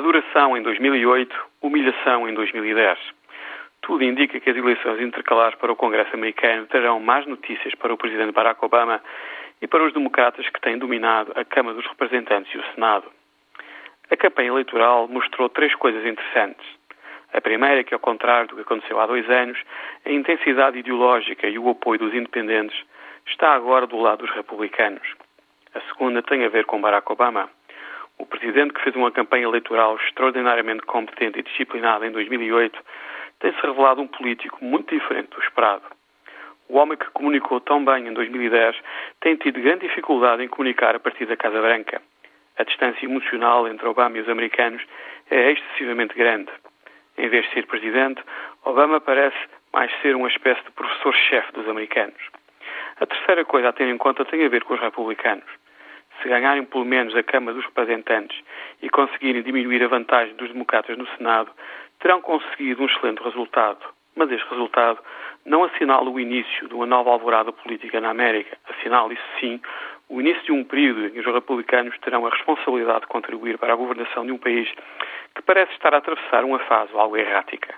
Adoração em 2008, humilhação em 2010. Tudo indica que as eleições intercalares para o Congresso americano terão mais notícias para o presidente Barack Obama e para os democratas que têm dominado a Câmara dos Representantes e o Senado. A campanha eleitoral mostrou três coisas interessantes. A primeira é que, ao contrário do que aconteceu há dois anos, a intensidade ideológica e o apoio dos independentes está agora do lado dos republicanos. A segunda tem a ver com Barack Obama. O presidente que fez uma campanha eleitoral extraordinariamente competente e disciplinada em 2008 tem-se revelado um político muito diferente do esperado. O homem que comunicou tão bem em 2010 tem tido grande dificuldade em comunicar a partir da Casa Branca. A distância emocional entre Obama e os americanos é excessivamente grande. Em vez de ser presidente, Obama parece mais ser uma espécie de professor-chefe dos americanos. A terceira coisa a ter em conta tem a ver com os republicanos se ganharem pelo menos a Câmara dos Representantes e conseguirem diminuir a vantagem dos democratas no Senado, terão conseguido um excelente resultado. Mas este resultado não assinala o início de uma nova alvorada política na América. Assinala, isso sim, o início de um período em que os republicanos terão a responsabilidade de contribuir para a governação de um país que parece estar a atravessar uma fase algo errática.